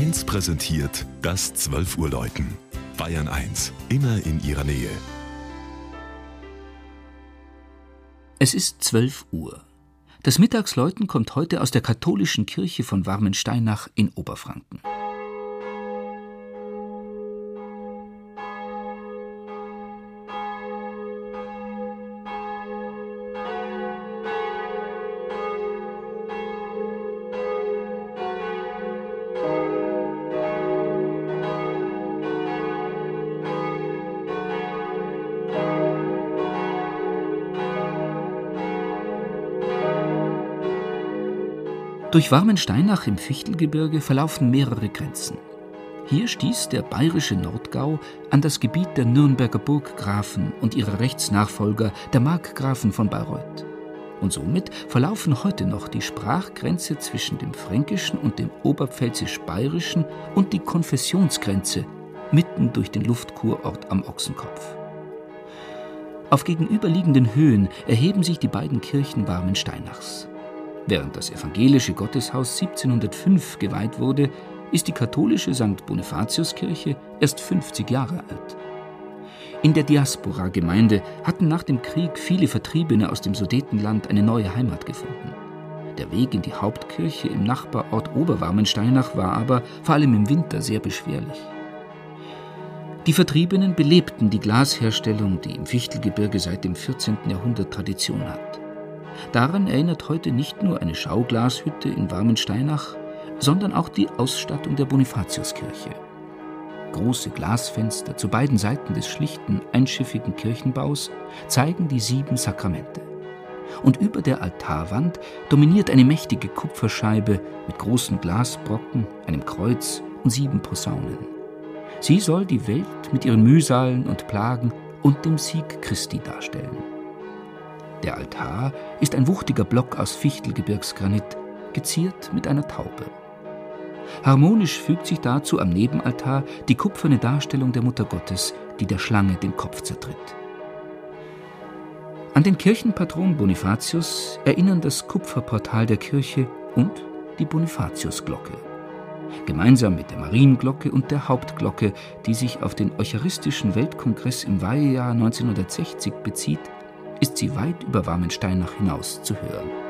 1 präsentiert das 12 Uhr Läuten. Bayern 1, immer in ihrer Nähe. Es ist 12 Uhr. Das Mittagsläuten kommt heute aus der katholischen Kirche von Warmensteinach in Oberfranken. Durch Warmensteinach im Fichtelgebirge verlaufen mehrere Grenzen. Hier stieß der bayerische Nordgau an das Gebiet der Nürnberger Burggrafen und ihrer Rechtsnachfolger, der Markgrafen von Bayreuth. Und somit verlaufen heute noch die Sprachgrenze zwischen dem Fränkischen und dem Oberpfälzisch-Bayerischen und die Konfessionsgrenze mitten durch den Luftkurort am Ochsenkopf. Auf gegenüberliegenden Höhen erheben sich die beiden Kirchen Warmensteinachs. Während das evangelische Gotteshaus 1705 geweiht wurde, ist die katholische St. Bonifatiuskirche erst 50 Jahre alt. In der Diaspora-Gemeinde hatten nach dem Krieg viele Vertriebene aus dem Sudetenland eine neue Heimat gefunden. Der Weg in die Hauptkirche im Nachbarort Oberwarmensteinach war aber, vor allem im Winter, sehr beschwerlich. Die Vertriebenen belebten die Glasherstellung, die im Fichtelgebirge seit dem 14. Jahrhundert Tradition hat. Daran erinnert heute nicht nur eine Schauglashütte in Warmensteinach, sondern auch die Ausstattung der Bonifatiuskirche. Große Glasfenster zu beiden Seiten des schlichten, einschiffigen Kirchenbaus zeigen die sieben Sakramente. Und über der Altarwand dominiert eine mächtige Kupferscheibe mit großen Glasbrocken, einem Kreuz und sieben Posaunen. Sie soll die Welt mit ihren Mühsalen und Plagen und dem Sieg Christi darstellen. Der Altar ist ein wuchtiger Block aus Fichtelgebirgsgranit, geziert mit einer Taube. Harmonisch fügt sich dazu am Nebenaltar die kupferne Darstellung der Mutter Gottes, die der Schlange den Kopf zertritt. An den Kirchenpatron Bonifatius erinnern das Kupferportal der Kirche und die Bonifatiusglocke. Gemeinsam mit der Marienglocke und der Hauptglocke, die sich auf den Eucharistischen Weltkongress im Weihejahr 1960 bezieht, ist sie weit über Warmensteinach hinaus zu hören.